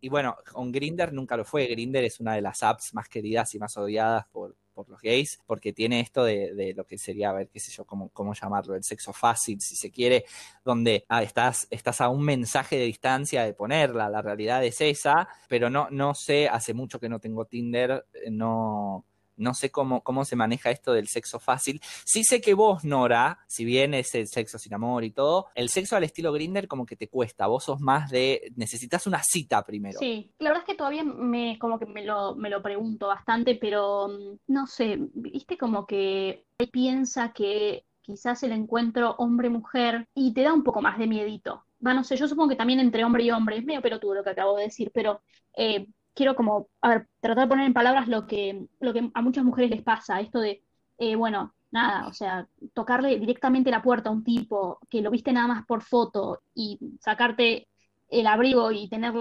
y bueno, con Grinder nunca lo fue. Grinder es una de las apps más queridas y más odiadas por, por los gays, porque tiene esto de, lo que sería, a ver, qué sé yo, cómo, cómo llamarlo, el sexo fácil, si se quiere, donde ah, estás, estás a un mensaje de distancia de ponerla. La realidad es esa, pero no, no sé, hace mucho que no tengo Tinder, eh, no. No sé cómo, cómo se maneja esto del sexo fácil. Sí sé que vos, Nora, si bien es el sexo sin amor y todo, el sexo al estilo Grinder como que te cuesta. Vos sos más de necesitas una cita primero. Sí, la verdad es que todavía me, como que me lo, me lo pregunto bastante, pero mm, no sé, viste como que piensa que quizás el encuentro hombre-mujer y te da un poco más de miedito. Va, no sé, yo supongo que también entre hombre y hombre, es medio pelotudo lo que acabo de decir, pero eh, quiero como, a ver, tratar de poner en palabras lo que, lo que a muchas mujeres les pasa, esto de, eh, bueno, nada, o sea, tocarle directamente la puerta a un tipo que lo viste nada más por foto y sacarte el abrigo y tener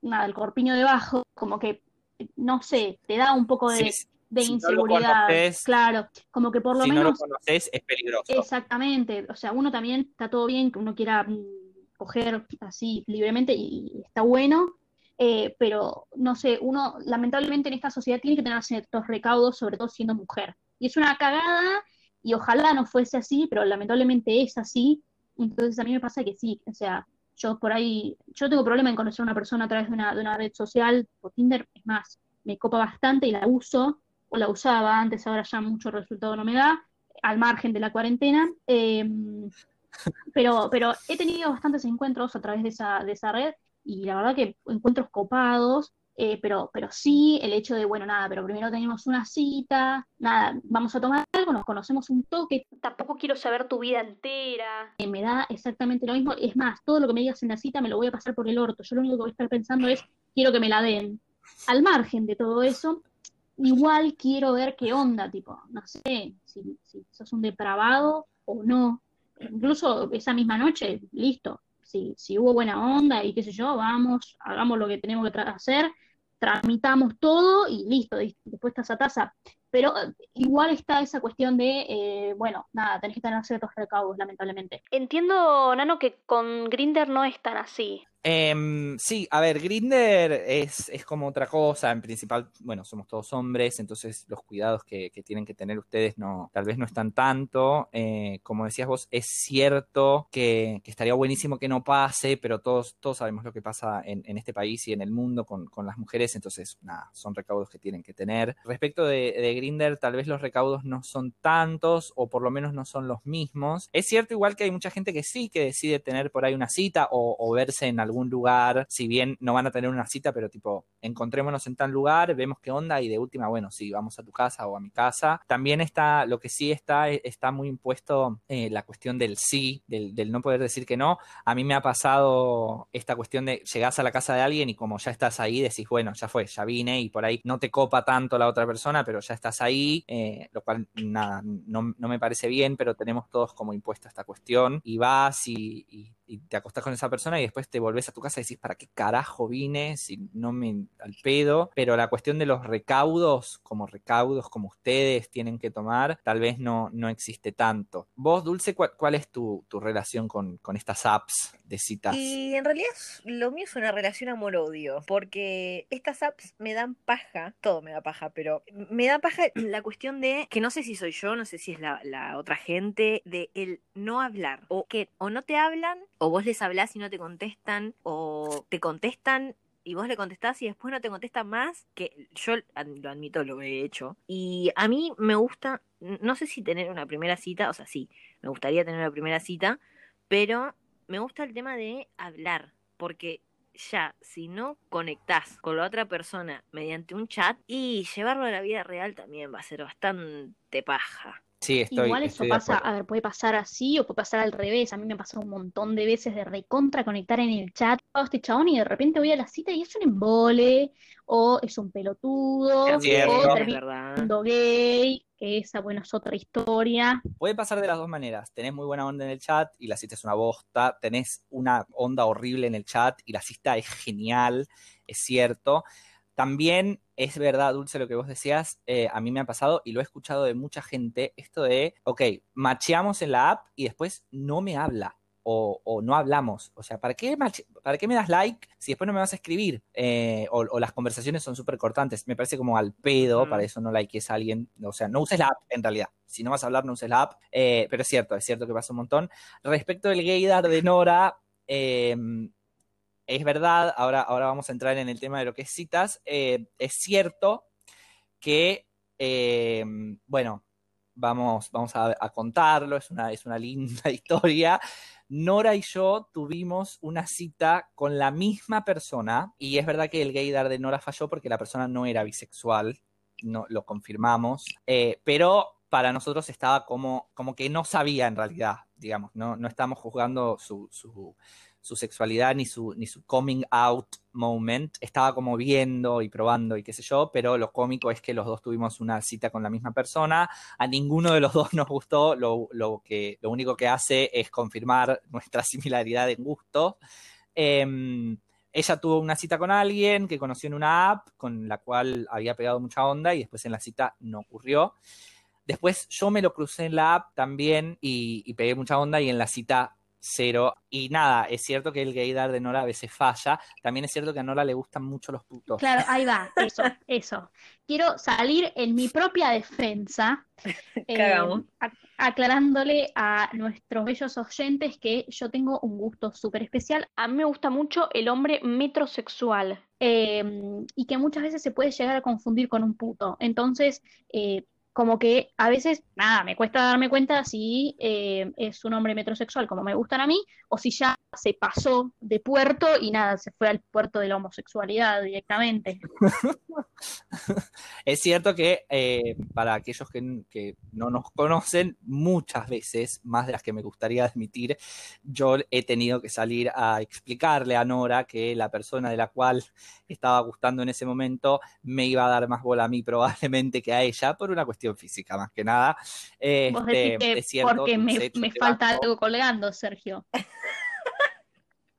nada, el corpiño debajo, como que, no sé, te da un poco de, Sí, de si no lo inseguridad. conoces- Claro, como que por lo si no lo menos conoces es peligroso. Exactamente, o sea, uno también está todo bien que uno quiera mm, coger así libremente y está bueno, eh, pero no sé, uno lamentablemente en esta sociedad tiene que tener ciertos recaudos, sobre todo siendo mujer. Y es una cagada y ojalá no fuese así, pero lamentablemente es así. Entonces a mí me pasa que sí, o sea, yo por ahí, yo tengo problema en conocer a una persona a través de una, de una red social, por Tinder, es más, me copa bastante y la uso, o la usaba antes, ahora ya mucho resultado no me da al margen de la cuarentena. eh, pero, pero he tenido bastantes encuentros a través de esa, de esa red y la verdad que encuentros copados, eh, pero, pero sí el hecho de, bueno, nada, pero primero tenemos una cita, nada, vamos a tomar algo, nos conocemos un toque, Tampoco quiero saber tu vida entera. eh, me da exactamente lo mismo. Es más, todo lo que me digas en la cita me lo voy a pasar por el orto. Yo lo único que voy a estar pensando es, quiero que me la den. Al margen de todo eso, igual quiero ver qué onda, tipo, no sé, si, si sos un depravado o no. Incluso esa misma noche, listo. Si, si hubo buena onda y qué sé yo, vamos, hagamos lo que tenemos que hacer, tramitamos todo y listo, después estás a tasa. Pero eh, igual está esa cuestión de, eh, bueno, nada, tenés que tener ciertos recaudos, lamentablemente. Entiendo, Nano, que con Grinder no es tan así. Em, sí, a ver, Grinder es, es, como otra cosa. En principal, bueno, somos todos hombres, entonces los cuidados que, tienen que tener ustedes no, tal vez no están tanto. Eh, como decías vos, es cierto que, que, estaría buenísimo que no pase, pero todos, todos sabemos lo que pasa en, en este país y en el mundo con, con, las mujeres, entonces, nada, son recaudos que tienen que tener. Respecto de, de Grinder, tal vez los recaudos no son tantos, o por lo menos no son los mismos. Es cierto, igual que hay mucha gente que sí, que decide tener por ahí una cita o, o verse en algún algún lugar, si bien no van a tener una cita, pero tipo, encontrémonos en tal lugar, vemos qué onda y de última, bueno, sí, vamos a tu casa o a mi casa. También está, lo que sí está, está muy impuesto eh, la cuestión del sí, del, del, no poder decir que no. A mí me ha pasado esta cuestión de llegás a la casa de alguien y como ya estás ahí, decís, bueno, ya fue, ya vine y por ahí no te copa tanto la otra persona, pero ya estás ahí, eh, lo cual nada, no, no, me parece bien, pero tenemos todos como impuesta esta cuestión y vas y, y y te acostás con esa persona y después te volvés a tu casa y decís, ¿para qué carajo vine? Si no me al pedo. Pero la cuestión de los recaudos, como recaudos como ustedes tienen que tomar, tal vez no, no existe tanto. Vos, Dulce, ¿cuál, cuál es tu, tu relación con, con, estas apps de citas? Y en realidad lo mío es una relación amor-odio, porque estas apps me dan paja, todo me da paja, pero me da paja la cuestión de que no sé si soy yo, no sé si es la, la otra gente, de el no hablar, o que o no te hablan o vos les hablás y no te contestan, o te contestan y vos le contestás y después no te contestan más, que yo lo admito, lo he hecho. Y a mí me gusta, no sé si tener una primera cita, o sea, sí, me gustaría tener una primera cita, pero me gusta el tema de hablar, porque ya, si no conectás con la otra persona mediante un chat, y llevarlo a la vida real también va a ser bastante paja. Sí, estoy, Igual eso estoy pasa, a ver, puede pasar así o puede pasar al revés. A mí me pasó un montón de veces de recontra conectar en el chat a este chabón y de repente voy a la cita y es un embole, o es un pelotudo, Es cierto. o gay, que esa, bueno, es otra historia. Puede pasar de las dos maneras. Tenés muy buena onda en el chat y la cita es una bosta. Tenés una onda horrible en el chat y la cita es genial, es cierto. También es verdad, Dulce, lo que vos decías, eh, a mí me ha pasado y lo he escuchado de mucha gente, esto de, ok, macheamos en la app y después no me habla. O, o, no hablamos. O sea, ¿para qué, ¿para qué me das like si después no me vas a escribir? Eh, o, o, las conversaciones son súper cortantes. Me parece como al pedo, mm. para eso no likees a alguien. O sea, no uses la app en realidad. Si no vas a hablar, no uses la app. Eh, pero es cierto, es cierto que pasa un montón. Respecto del gaydar de Nora, eh, es verdad, ahora, ahora vamos a entrar en el tema de lo que es citas. es cierto que, bueno, vamos, vamos a, a, contarlo, es una, es una linda historia. Nora y yo tuvimos una cita con la misma persona y es verdad que el gaydar de Nora falló porque la persona no era bisexual, no, lo confirmamos, eh, pero para nosotros estaba como, como que no sabía en realidad, digamos, no, no estamos juzgando su, su, su sexualidad ni su, ni su coming out moment. Estaba como viendo y probando y qué sé yo, pero lo cómico es que los dos tuvimos una cita con la misma persona. A ninguno de los dos nos gustó. Lo, lo que, lo único que hace es confirmar nuestra similaridad en gusto. Eh, ella tuvo una cita con alguien que conoció en una app con la cual había pegado mucha onda y después en la cita no ocurrió. Después yo me lo crucé en la app también y, y pegué mucha onda y en la cita cero. Y nada, es cierto que el gaydar de Nora a veces falla. También es cierto que a Nora le gustan mucho los putos. Claro, ahí va, eso, eso. Quiero salir en mi propia defensa, eh, aclarándole a nuestros bellos oyentes que yo tengo un gusto súper especial. A mí me gusta mucho el hombre metrosexual. Eh, y que muchas veces se puede llegar a confundir con un puto. Entonces, eh, como que a veces, nada, me cuesta darme cuenta si eh, es un hombre metrosexual como me gustan a mí, o si ya se pasó de puerto y nada, se fue al puerto de la homosexualidad directamente. es cierto que eh, para aquellos que, que, no nos conocen, muchas veces, más de las que me gustaría admitir, yo he tenido que salir a explicarle a Nora que la persona de la cual estaba gustando en ese momento me iba a dar más bola a mí probablemente que a ella por una cuestión física más que nada. Este, Vos decís que es cierto, porque me, me falta algo colgando, Sergio.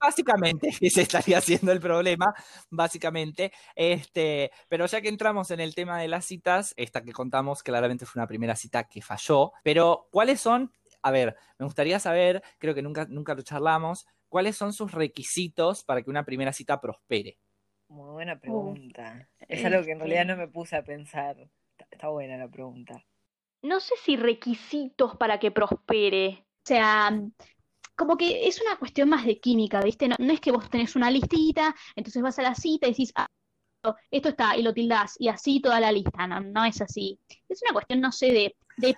Básicamente, ese estaría siendo el problema, básicamente. Este, pero ya que entramos en el tema de las citas, esta que contamos claramente fue una primera cita que falló, pero ¿cuáles son? A ver, me gustaría saber, creo que nunca, nunca lo charlamos, ¿cuáles son sus requisitos para que una primera cita prospere? Muy buena pregunta. es algo que en realidad no me puse a pensar. Está, buena la pregunta. No sé si requisitos para que prospere. O sea, como que es una cuestión más de química, ¿viste? No, es que vos tenés una listita, entonces vas a la cita y decís, ah, esto está, y lo tildás, y así toda la lista, no, no es así. Es una cuestión, no sé, de, de,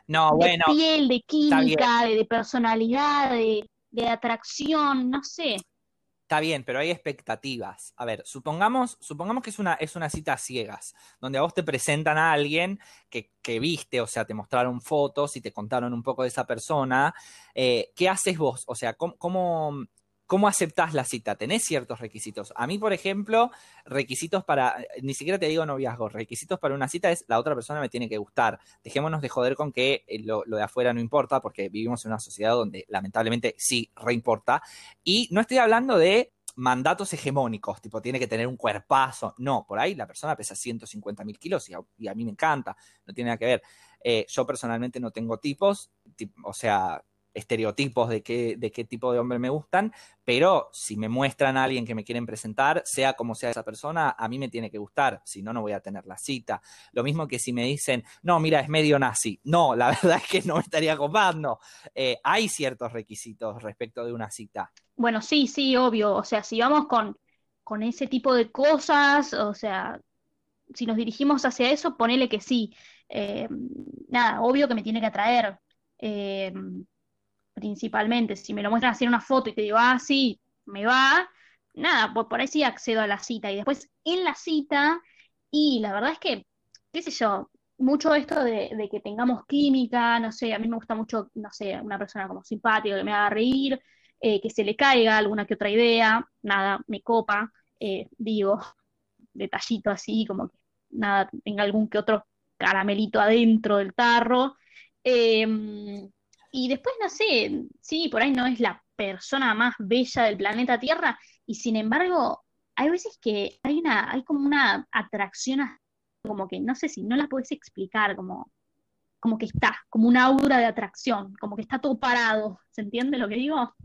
piel, de química, de, personalidad, de, de atracción, no sé. Está bien, pero hay expectativas. A ver, supongamos, supongamos que es una, es una cita ciegas, donde a vos te presentan a alguien que, que viste, o sea, te mostraron fotos y te contaron un poco de esa persona. Eh, ¿Qué haces vos? O sea, ¿cómo, cómo, ¿Cómo aceptás la cita? ¿Tenés ciertos requisitos? A mí, por ejemplo, requisitos para, ni siquiera te digo noviazgo, requisitos para una cita es la otra persona me tiene que gustar. Dejémonos de joder con que eh, lo, de afuera no importa, porque vivimos en una sociedad donde lamentablemente sí reimporta. Y no estoy hablando de mandatos hegemónicos, tipo tiene que tener un cuerpazo. No, por ahí la persona pesa 150 mil kilos y a, mí me encanta, no tiene nada que ver. Eh, yo personalmente no tengo tipos, o sea, estereotipos de qué, de qué tipo de hombre me gustan, pero si me muestran a alguien que me quieren presentar, sea como sea esa persona, a mí me tiene que gustar, si no, no voy a tener la cita. Lo mismo que si me dicen, no, mira, es medio nazi. No, la verdad es que no me estaría copando. Eh, hay ciertos requisitos respecto de una cita. Bueno, sí, sí, obvio. O sea, si vamos con, con ese tipo de cosas, o sea, si nos dirigimos hacia eso, ponele que sí. Eh, nada, obvio que me tiene que atraer. Eh, principalmente. Si me lo muestran hacer una foto y te digo, ah, sí, me va, nada, por, por ahí sí accedo a la cita. Y después en la cita, y la verdad es que, qué sé yo, mucho esto de, que tengamos química, no sé, a mí me gusta mucho, no sé, una persona como simpática, que me haga reír, eh, que se le caiga alguna que otra idea, nada, me copa, eh, digo, detallito así, como que nada, tenga algún que otro caramelito adentro del tarro. Em, y después, no sé, sí, por ahí no es la persona más bella del planeta Tierra, y sin embargo, hay veces que hay una, hay como una atracción, como que no sé si no la puedes explicar, como, como que está, como una aura de atracción, como que está todo parado, ¿se entiende lo que digo?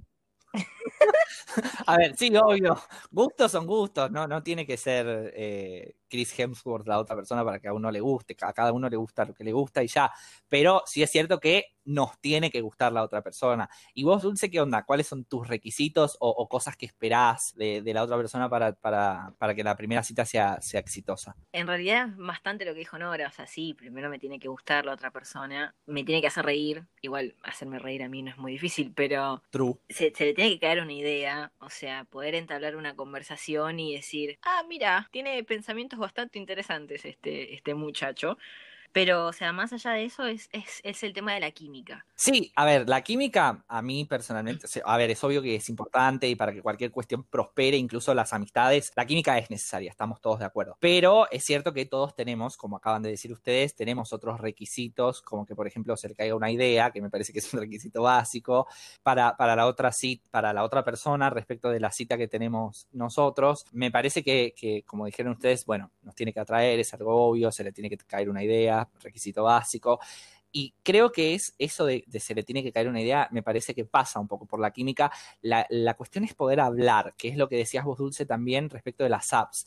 A ver, sí, obvio. Gustos son gustos, no, no tiene que ser eh, Chris Hemsworth la otra persona para que a uno le guste. A cada uno le gusta lo que le gusta y ya. Pero sí es cierto que nos tiene que gustar la otra persona. ¿Y vos, Dulce, qué onda? ¿Cuáles son tus requisitos o, cosas que esperás de, la otra persona para, para, para, que la primera cita sea, sea exitosa? En realidad, bastante lo que dijo Nora. O sea, sí, primero me tiene que gustar la otra persona, me tiene que hacer reír. Igual, hacerme reír a mí no es muy difícil, pero. True. Se, se le tiene que caer una idea. O sea, poder entablar una conversación y decir, ah, mira, tiene pensamientos bastante interesantes este, este muchacho. Pero, o sea, más allá de eso, es, es, es, el tema de la química. Sí, a ver, la química, a mí personalmente, a ver, es obvio que es importante y para que cualquier cuestión prospere, incluso las amistades, la química es necesaria, estamos todos de acuerdo. Pero es cierto que todos tenemos, como acaban de decir ustedes, tenemos otros requisitos, como que, por ejemplo, se le caiga una idea, que me parece que es un requisito básico, para, para la otra cita, para la otra persona respecto de la cita que tenemos nosotros. Me parece que, que, como dijeron ustedes, bueno, nos tiene que atraer, es algo obvio, se le tiene que caer una idea requisito básico. Y creo que es eso de, se le tiene que caer una idea, me parece que pasa un poco por la química. La, la cuestión es poder hablar, que es lo que decías vos, Dulce, también respecto de las apps.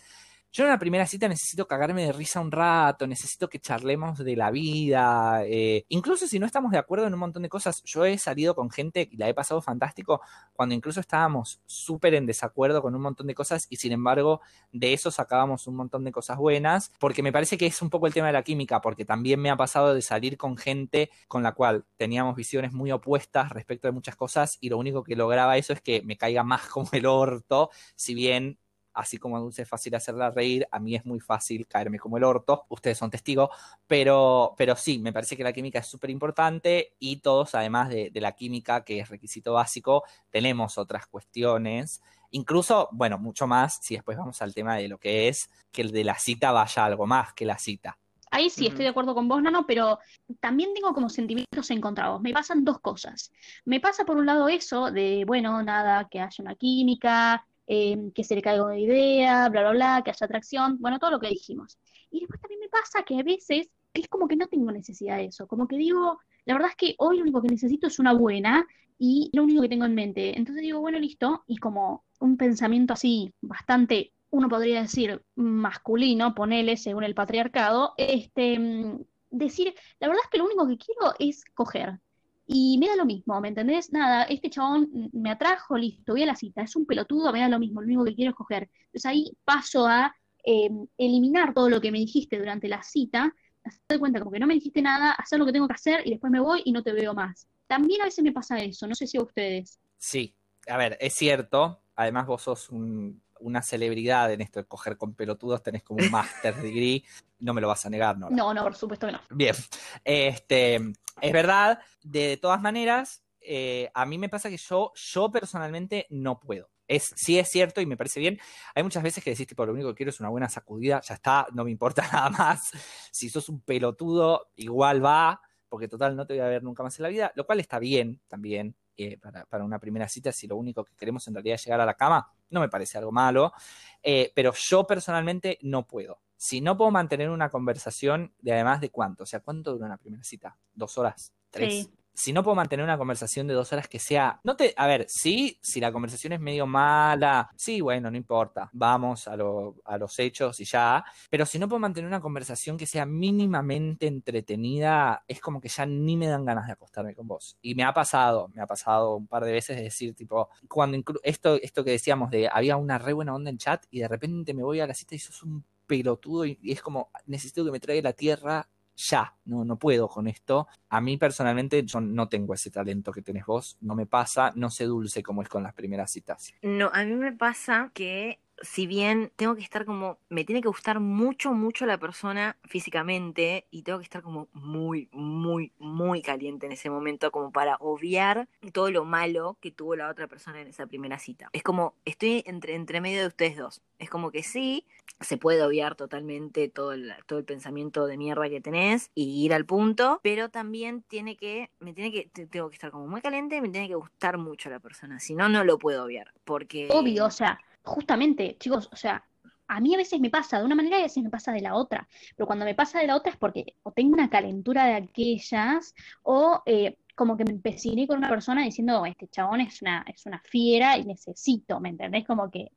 Yo en la primera cita necesito cagarme de risa un rato, necesito que charlemos de la vida, eh, incluso si no estamos de acuerdo en un montón de cosas. Yo he salido con gente y la he pasado fantástico cuando incluso estábamos súper en desacuerdo con un montón de cosas y sin embargo de eso sacábamos un montón de cosas buenas, porque me parece que es un poco el tema de la química, porque también me ha pasado de salir con gente con la cual teníamos visiones muy opuestas respecto de muchas cosas y lo único que lograba eso es que me caiga más como el orto, si bien así como a Dulce es fácil hacerla reír, a mí es muy fácil caerme como el orto, ustedes son testigos, pero, pero sí, me parece que la química es súper importante y todos, además de, la química, que es requisito básico, tenemos otras cuestiones, incluso, bueno, mucho más, si después vamos al tema de lo que es que el de la cita vaya algo más que la cita. Ahí sí, estoy de acuerdo con vos, no, pero también tengo como sentimientos encontrados. Me pasan dos cosas. Me pasa por un lado eso de, bueno, nada, que haya una química, Em, que se le caiga una idea, bla, bla, bla, que haya atracción, bueno, todo lo que dijimos. Y después también me pasa que a veces es como que no tengo necesidad de eso, como que digo, la verdad es que hoy lo único que necesito es una buena y lo único que tengo en mente. Entonces digo, bueno, listo, y como un pensamiento así bastante, uno podría decir masculino, ponele según el patriarcado, este, mm, decir, la verdad es que lo único que quiero es coger. Y me da lo mismo, ¿me entendés? Nada, este chabón me atrajo, listo, voy a la cita, es un pelotudo, me da lo mismo, lo único que quiero es coger. Entonces ahí paso a eh, eliminar todo lo que me dijiste durante la cita, hacer cuenta como que no me dijiste nada, hacer lo que tengo que hacer y después me voy y no te veo más. También a veces me pasa eso, no sé si a ustedes. Sí, a ver, es cierto, además vos sos una celebridad en esto de coger con pelotudos, tenés como un master degree, no me lo vas a negar, ¿no? No, no, por supuesto que no. Bien, este, es verdad, de todas maneras, eh, a mí me pasa que yo, yo personalmente no puedo. Es, sí es cierto y me parece bien. Hay muchas veces que decís, tipo, lo único que quiero es una buena sacudida, ya está, no me importa nada más. Si sos un pelotudo, igual va, porque total no te voy a ver nunca más en la vida, lo cual está bien también eh, para, una primera cita, si lo único que queremos en realidad es llegar a la cama, no me parece algo malo, eh, pero yo personalmente no puedo. Si no puedo mantener una conversación de además de cuánto, o sea, ¿cuánto dura una primera cita? ¿Dos horas? ¿Tres? Si no puedo mantener una conversación de dos horas que sea, no te, a ver, sí, si la conversación es medio mala, sí, bueno, no importa, vamos a, a los hechos y ya, pero si no puedo mantener una conversación que sea mínimamente entretenida, es como que ya ni me dan ganas de acostarme con vos. Y me ha pasado, me ha pasado un par de veces de decir, tipo, cuando esto, esto que decíamos de había una re buena onda en chat y de repente me voy a la cita y sos un pelotudo y es como, necesito que me traiga la tierra ya, no, no puedo con esto. A mí personalmente yo no tengo ese talento que tenés vos, no me pasa, no sé dulce como es con las primeras citas. No, a mí me pasa que si bien tengo que estar como, me tiene que gustar mucho, mucho la persona físicamente y tengo que estar como muy, muy, muy caliente en ese momento como para obviar todo lo malo que tuvo la otra persona en esa primera cita. Es como, estoy entre, entre medio de ustedes dos. Es como que sí, se puede obviar totalmente todo el, todo el pensamiento de mierda que tenés y ir al punto, pero también tiene que, me tiene que, tengo que estar como muy caliente, me tiene que gustar mucho la persona, si no, no lo puedo obviar, porque... Obvio, o sea, justamente, chicos, o sea, a mí a veces me pasa de una manera y a veces me pasa de la otra, pero cuando me pasa de la otra es porque o tengo una calentura de aquellas o... Eh, como que me empeciné con una persona diciendo, este chabón es una, es una fiera y necesito, ¿me entendés? Como que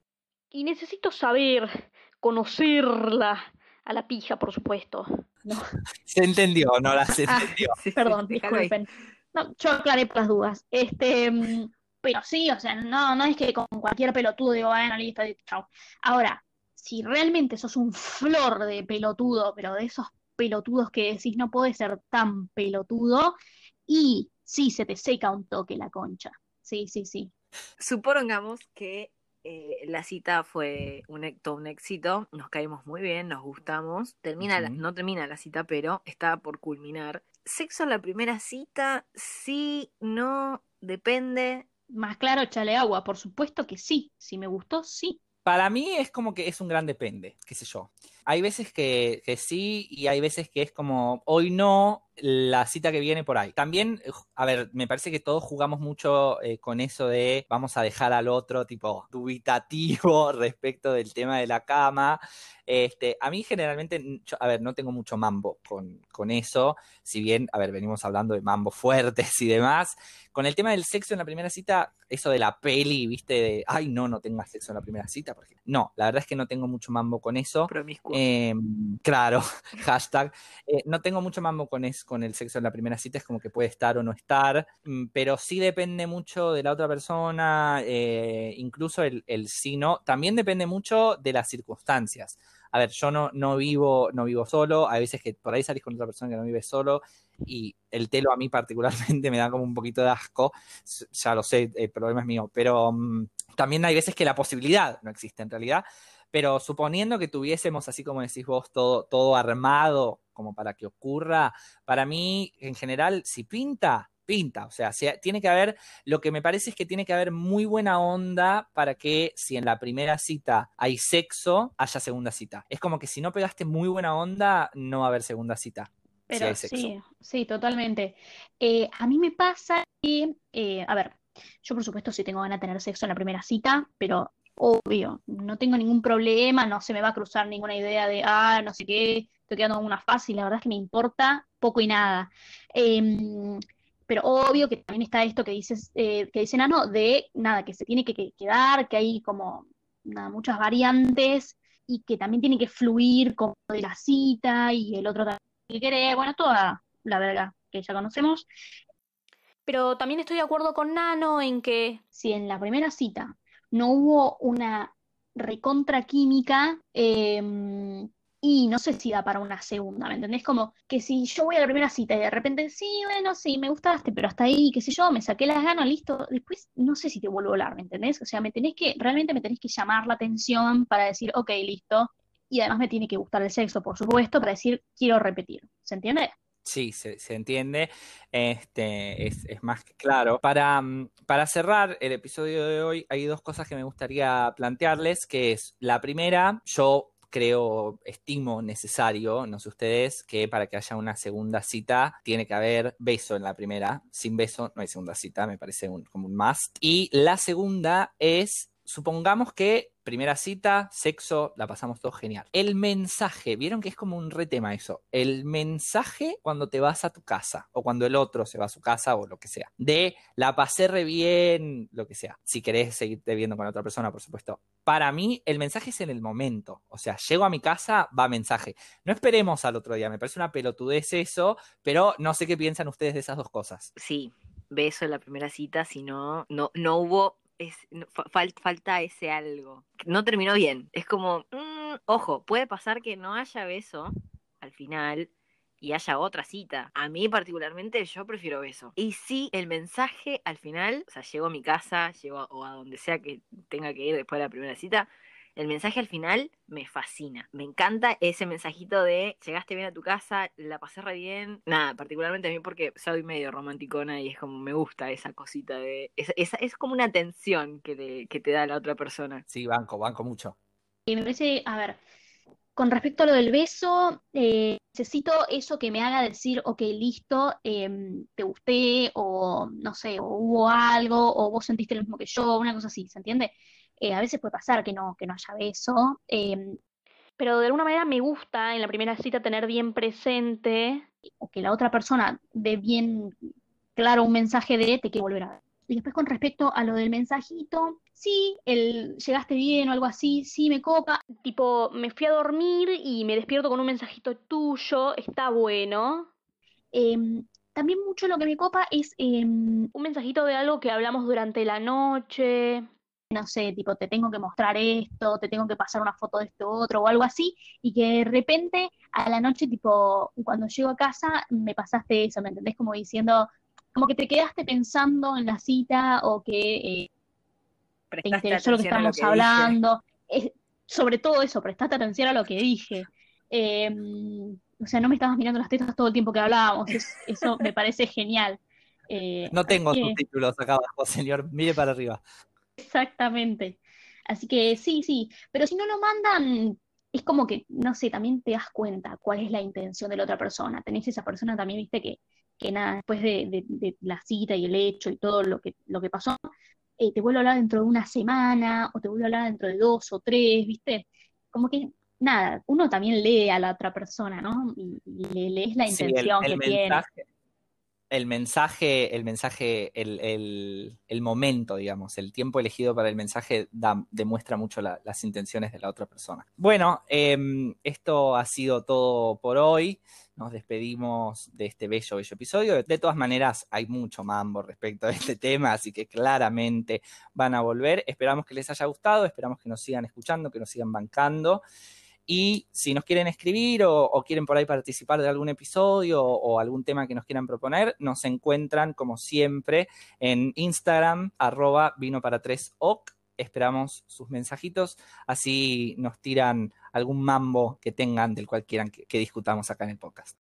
y necesito saber, conocerla, a la pija, por supuesto. Se entendió, no la se ah, entendió. perdón, disculpen. No, yo aclaré por las dudas. Este, mm, pero sí, o sea, no, no es que con cualquier pelotudo digo, bueno, listo, chao. Ahora, si realmente sos un flor de pelotudo, pero de esos pelotudos que decís no puede ser tan pelotudo, y sí se te seca un toque la concha. Sí, sí, sí. Supongamos que eh, la cita fue un, todo un éxito, nos caímos muy bien, nos gustamos. Termina no termina la cita, pero está por culminar. Sexo en la primera cita, sí, no, depende. Más claro, échale agua, por supuesto que sí. Si me gustó, sí. Para mí es como que es un gran depende, qué sé yo. Hay veces que, que sí y hay veces que es como, hoy no, la cita que viene por ahí. También, a ver, me parece que todos jugamos mucho eh, con eso de vamos a dejar al otro tipo dubitativo respecto del tema de la cama. Este, a mí generalmente, a ver, no tengo mucho mambo con, con eso, si bien, a ver, venimos hablando de mambo fuertes y demás. Con el tema del sexo en la primera cita, eso de la peli, viste, de, ay, no, no tengas sexo en la primera cita, porque no, la verdad es que no tengo mucho mambo con eso. Eh, claro, hashtag. Eh, no tengo mucho mambo con eso con el sexo en la primera cita es como que puede estar o no estar, mm, pero sí depende mucho de la otra persona, eh, incluso el, el sí no, también depende mucho de las circunstancias. A ver, yo no, no vivo, no vivo solo, hay veces que por ahí salís con otra persona que no vive solo y el telo a mí particularmente me da como un poquito de asco, ya lo sé, el problema es mío, pero mm, también hay veces que la posibilidad no existe en realidad, pero suponiendo que tuviésemos, así como decís vos, todo, todo armado como para que ocurra, para mí, en general, si pinta, pinta. O sea, tiene que haber, lo que me parece es que tiene que haber muy buena onda para que si en la primera cita hay sexo, haya segunda cita. Es como que si no pegaste muy buena onda, no va a haber segunda cita. Pero sí, sí, totalmente. Eh, a mí me pasa que, eh, a ver, yo por supuesto sí tengo ganas de tener sexo en la primera cita, pero obvio, no tengo ningún problema, no se me va a cruzar ninguna idea de, ah, no sé qué, estoy quedando en una fase y la verdad es que me importa poco y nada. Em, pero obvio que también está esto que dices, eh, que dice Nano, de nada, que se tiene que, quedar, que hay como muchas variantes y que también tiene que fluir como de la cita y el otro también que quiere, bueno, toda la verga que ya conocemos. Pero también estoy de acuerdo con Nano en que si en la primera cita no hubo una recontra química, em, y no sé si da para una segunda, ¿me entendés? Como que si yo voy a la primera cita y de repente, sí, bueno, sí, me gustaste, pero hasta ahí, qué sé yo, me saqué las ganas, listo, después no sé si te vuelvo a hablar, ¿me entendés? O sea, me tenés que, realmente me tenés que llamar la atención para decir, ok, listo, y además me tiene que gustar el sexo, por supuesto, para decir, quiero repetir, ¿se entiende? Sí, se, entiende, este, es, más que claro. Para, mm, para cerrar el episodio de hoy, hay dos cosas que me gustaría plantearles, que es la primera, yo creo, estimo necesario, no sé ustedes, que para que haya una segunda cita tiene que haber beso en la primera. Sin beso no hay segunda cita, me parece como un must. Y la segunda es, supongamos que primera cita, sexo, la pasamos todo genial. El mensaje, vieron que es como un retema eso. El mensaje cuando te vas a tu casa o cuando el otro se va a su casa o lo que sea. De la pasé re bien, lo que sea. Si querés seguirte viendo con otra persona, por supuesto. Para mí, el mensaje es en el momento. O sea, llego a mi casa, va mensaje. No esperemos al otro día. Me parece una pelotudez eso, pero no sé qué piensan ustedes de esas dos cosas. Sí, beso en la primera cita, si no, no, no hubo es, falta ese algo. No terminó bien. Es como, mm, ojo, puede pasar que no haya beso al final y haya otra cita. A mí particularmente yo prefiero beso. Y si el mensaje al final, o sea, llego a mi casa, llego o a donde sea que tenga que ir después de la primera cita, el mensaje al final me fascina. Me encanta ese mensajito de llegaste bien a tu casa, la pasé re bien. Nada, particularmente a mí porque soy medio romanticona y es como me gusta esa cosita de. Es, es, como una tensión que te, que te da la otra persona. Sí, banco, banco mucho. Y me parece, a ver, con respecto a lo del beso, eh, necesito eso que me haga decir, ok, listo, em, te gusté, o no sé, o hubo algo, o vos sentiste lo mismo que yo, una cosa así, ¿se entiende? Eh, a veces puede pasar que no, que no haya beso. Em, pero de alguna manera me gusta en la primera cita tener bien presente o que la otra persona dé bien claro un mensaje de te quiero volver a ver. Y después con respecto a lo del mensajito, sí, el llegaste bien o algo así, sí me copa. Tipo, me fui a dormir y me despierto con un mensajito tuyo, está bueno. Em, también mucho lo que me copa es em, un mensajito de algo que hablamos durante la noche no sé, tipo, te tengo que mostrar esto, te tengo que pasar una foto de esto otro o algo así, y que de repente a la noche, tipo, cuando llego a casa, me pasaste eso, ¿me entendés? Como diciendo, como que te quedaste pensando en la cita o que eh, te interesó lo que estamos hablando. sobre todo eso, prestaste atención a lo que dije. Em, o sea, no me estabas mirando las tetas todo el tiempo que hablábamos, eso me parece genial. Eh, no tengo subtítulos acá abajo, señor, mire para arriba. Exactamente. Así que sí, sí, pero si no lo mandan, es como que, no sé, también te das cuenta cuál es la intención de la otra persona. Tenés esa persona también, viste, que, que nada, después de, la cita y el hecho y todo lo que, lo que pasó, eh, te vuelve a hablar dentro de una semana o te vuelve a hablar dentro de dos o tres, viste. Como que, nada, uno también lee a la otra persona, ¿no? Y, le lees la intención que tiene el mensaje, el mensaje, el, momento, digamos, el tiempo elegido para el mensaje demuestra mucho las intenciones de la otra persona. Bueno, em, esto ha sido todo por hoy. Nos despedimos de este bello, bello episodio. De todas maneras, hay mucho mambo respecto a este tema, así que claramente van a volver. Esperamos que les haya gustado, esperamos que nos sigan escuchando, que nos sigan bancando. Y si nos quieren escribir o, quieren por ahí participar de algún episodio o, algún tema que nos quieran proponer, nos encuentran como siempre en Instagram, arroba vino para. Esperamos sus mensajitos, así nos tiran algún mambo que tengan del cual quieran que discutamos acá en el podcast.